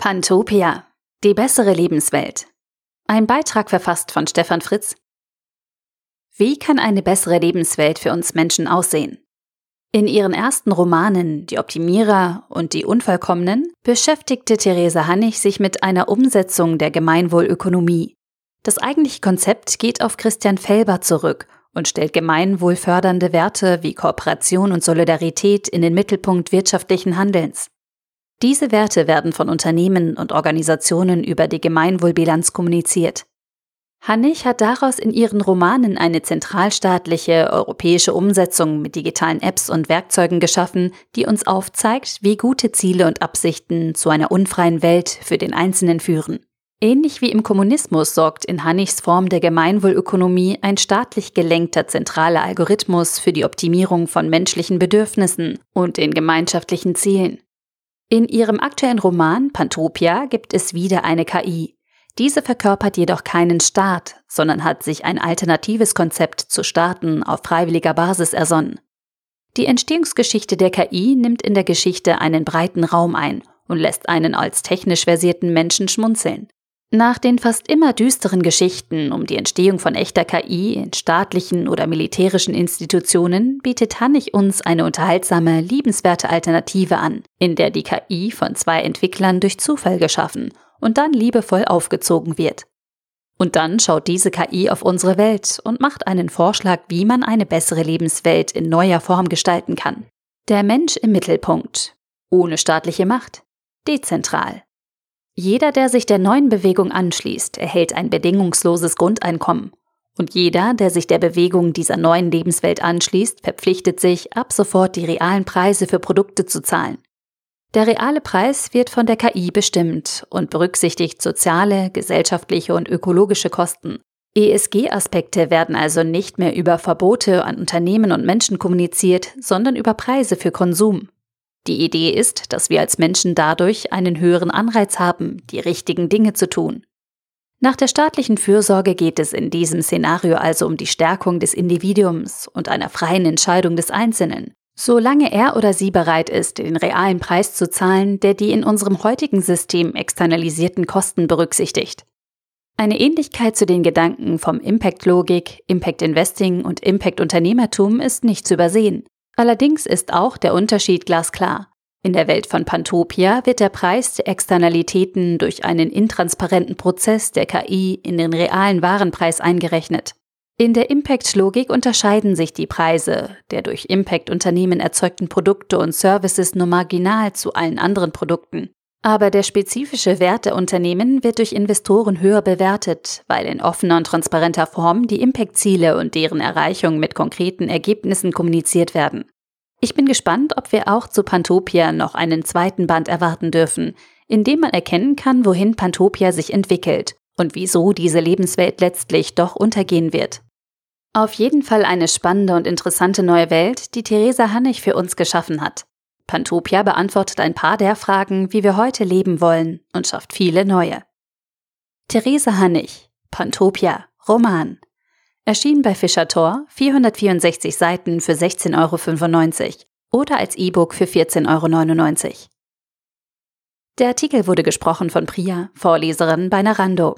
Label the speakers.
Speaker 1: Pantopia. Die bessere Lebenswelt. Ein Beitrag verfasst von Stefan Fritz. Wie kann eine bessere Lebenswelt für uns Menschen aussehen? In ihren ersten Romanen Die Optimierer und Die Unvollkommenen beschäftigte Theresa Hannig sich mit einer Umsetzung der Gemeinwohlökonomie. Das eigentliche Konzept geht auf Christian Felber zurück und stellt gemeinwohlfördernde Werte wie Kooperation und Solidarität in den Mittelpunkt wirtschaftlichen Handelns. Diese Werte werden von Unternehmen und Organisationen über die Gemeinwohlbilanz kommuniziert. Hannig hat daraus in ihren Romanen eine zentralstaatliche europäische Umsetzung mit digitalen Apps und Werkzeugen geschaffen, die uns aufzeigt, wie gute Ziele und Absichten zu einer unfreien Welt für den Einzelnen führen. Ähnlich wie im Kommunismus sorgt in Hannigs Form der Gemeinwohlökonomie ein staatlich gelenkter zentraler Algorithmus für die Optimierung von menschlichen Bedürfnissen und den gemeinschaftlichen Zielen. In ihrem aktuellen Roman Pantopia gibt es wieder eine KI. Diese verkörpert jedoch keinen Staat, sondern hat sich ein alternatives Konzept zu Staaten auf freiwilliger Basis ersonnen. Die Entstehungsgeschichte der KI nimmt in der Geschichte einen breiten Raum ein und lässt einen als technisch versierten Menschen schmunzeln. Nach den fast immer düsteren Geschichten um die Entstehung von echter KI in staatlichen oder militärischen Institutionen bietet Hannig uns eine unterhaltsame, liebenswerte Alternative an, in der die KI von zwei Entwicklern durch Zufall geschaffen und dann liebevoll aufgezogen wird. Und dann schaut diese KI auf unsere Welt und macht einen Vorschlag, wie man eine bessere Lebenswelt in neuer Form gestalten kann. Der Mensch im Mittelpunkt. Ohne staatliche Macht. Dezentral. Jeder, der sich der neuen Bewegung anschließt, erhält ein bedingungsloses Grundeinkommen. Und jeder, der sich der Bewegung dieser neuen Lebenswelt anschließt, verpflichtet sich, ab sofort die realen Preise für Produkte zu zahlen. Der reale Preis wird von der KI bestimmt und berücksichtigt soziale, gesellschaftliche und ökologische Kosten. ESG-Aspekte werden also nicht mehr über Verbote an Unternehmen und Menschen kommuniziert, sondern über Preise für Konsum. Die Idee ist, dass wir als Menschen dadurch einen höheren Anreiz haben, die richtigen Dinge zu tun. Nach der staatlichen Fürsorge geht es in diesem Szenario also um die Stärkung des Individuums und einer freien Entscheidung des Einzelnen, solange er oder sie bereit ist, den realen Preis zu zahlen, der die in unserem heutigen System externalisierten Kosten berücksichtigt. Eine Ähnlichkeit zu den Gedanken vom Impact-Logik, Impact-Investing und Impact-Unternehmertum ist nicht zu übersehen. Allerdings ist auch der Unterschied glasklar. In der Welt von Pantopia wird der Preis der Externalitäten durch einen intransparenten Prozess der KI in den realen Warenpreis eingerechnet. In der Impact-Logik unterscheiden sich die Preise der durch Impact-Unternehmen erzeugten Produkte und Services nur marginal zu allen anderen Produkten. Aber der spezifische Wert der Unternehmen wird durch Investoren höher bewertet, weil in offener und transparenter Form die Impact-Ziele und deren Erreichung mit konkreten Ergebnissen kommuniziert werden. Ich bin gespannt, ob wir auch zu Pantopia noch einen zweiten Band erwarten dürfen, in dem man erkennen kann, wohin Pantopia sich entwickelt und wieso diese Lebenswelt letztlich doch untergehen wird. Auf jeden Fall eine spannende und interessante neue Welt, die Theresa Hannig für uns geschaffen hat. Pantopia beantwortet ein paar der Fragen, wie wir heute leben wollen und schafft viele neue. Theresa Hannig, Pantopia, Roman. Erschien bei Fischer Tor, 464 Seiten für 16,95 Euro oder als E-Book für 14,99 Euro. Der Artikel wurde gesprochen von Priya, Vorleserin bei Narando.